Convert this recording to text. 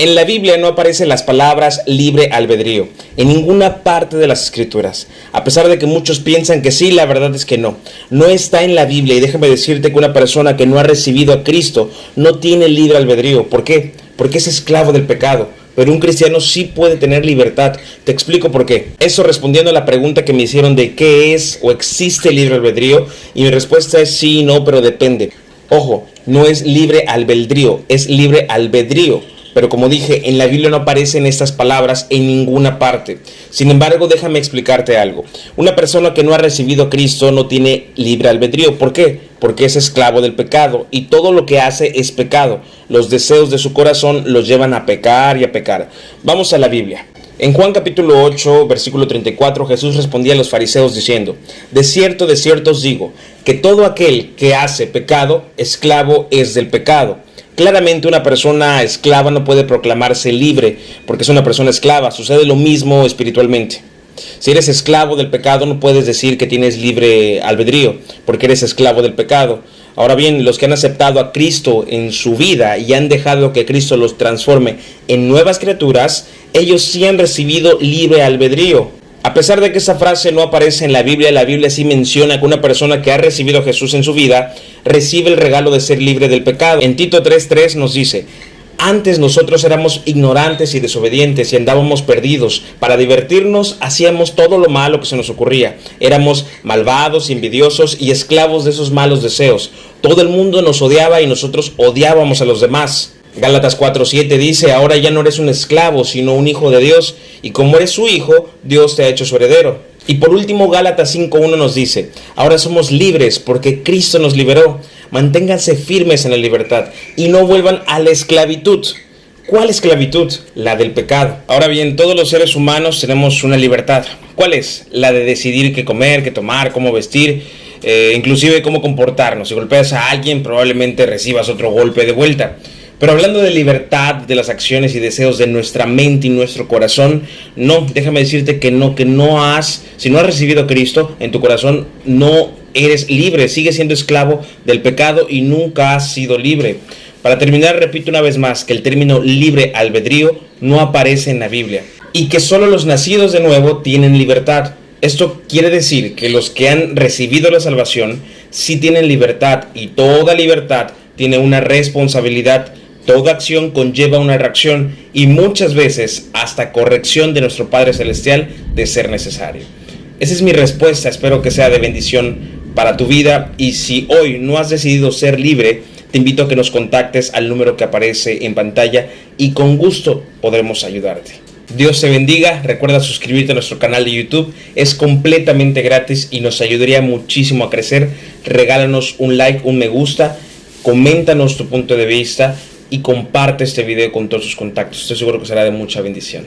En la Biblia no aparecen las palabras libre albedrío, en ninguna parte de las escrituras. A pesar de que muchos piensan que sí, la verdad es que no. No está en la Biblia y déjame decirte que una persona que no ha recibido a Cristo no tiene libre albedrío. ¿Por qué? Porque es esclavo del pecado. Pero un cristiano sí puede tener libertad. Te explico por qué. Eso respondiendo a la pregunta que me hicieron de qué es o existe libre albedrío. Y mi respuesta es sí no, pero depende. Ojo, no es libre albedrío, es libre albedrío pero como dije, en la Biblia no aparecen estas palabras en ninguna parte. Sin embargo, déjame explicarte algo. Una persona que no ha recibido a Cristo no tiene libre albedrío. ¿Por qué? Porque es esclavo del pecado y todo lo que hace es pecado. Los deseos de su corazón los llevan a pecar y a pecar. Vamos a la Biblia. En Juan capítulo 8, versículo 34, Jesús respondía a los fariseos diciendo, De cierto, de cierto os digo, que todo aquel que hace pecado, esclavo es del pecado. Claramente una persona esclava no puede proclamarse libre porque es una persona esclava. Sucede lo mismo espiritualmente. Si eres esclavo del pecado no puedes decir que tienes libre albedrío porque eres esclavo del pecado. Ahora bien, los que han aceptado a Cristo en su vida y han dejado que Cristo los transforme en nuevas criaturas, ellos sí han recibido libre albedrío. A pesar de que esa frase no aparece en la Biblia, la Biblia sí menciona que una persona que ha recibido a Jesús en su vida recibe el regalo de ser libre del pecado. En Tito 3:3 nos dice, antes nosotros éramos ignorantes y desobedientes y andábamos perdidos. Para divertirnos hacíamos todo lo malo que se nos ocurría. Éramos malvados, envidiosos y esclavos de esos malos deseos. Todo el mundo nos odiaba y nosotros odiábamos a los demás. Gálatas 4:7 dice, ahora ya no eres un esclavo, sino un hijo de Dios, y como eres su hijo, Dios te ha hecho su heredero. Y por último, Gálatas 5:1 nos dice, ahora somos libres porque Cristo nos liberó. Manténganse firmes en la libertad y no vuelvan a la esclavitud. ¿Cuál esclavitud? La del pecado. Ahora bien, todos los seres humanos tenemos una libertad. ¿Cuál es? La de decidir qué comer, qué tomar, cómo vestir, eh, inclusive cómo comportarnos. Si golpeas a alguien, probablemente recibas otro golpe de vuelta. Pero hablando de libertad, de las acciones y deseos de nuestra mente y nuestro corazón, no, déjame decirte que no, que no has, si no has recibido a Cristo en tu corazón, no eres libre, sigues siendo esclavo del pecado y nunca has sido libre. Para terminar, repito una vez más que el término libre albedrío no aparece en la Biblia y que solo los nacidos de nuevo tienen libertad. Esto quiere decir que los que han recibido la salvación sí tienen libertad y toda libertad tiene una responsabilidad Toda acción conlleva una reacción y muchas veces hasta corrección de nuestro Padre Celestial de ser necesario. Esa es mi respuesta, espero que sea de bendición para tu vida y si hoy no has decidido ser libre, te invito a que nos contactes al número que aparece en pantalla y con gusto podremos ayudarte. Dios te bendiga, recuerda suscribirte a nuestro canal de YouTube, es completamente gratis y nos ayudaría muchísimo a crecer. Regálanos un like, un me gusta, coméntanos tu punto de vista y comparte este video con todos sus contactos. Estoy seguro que será de mucha bendición.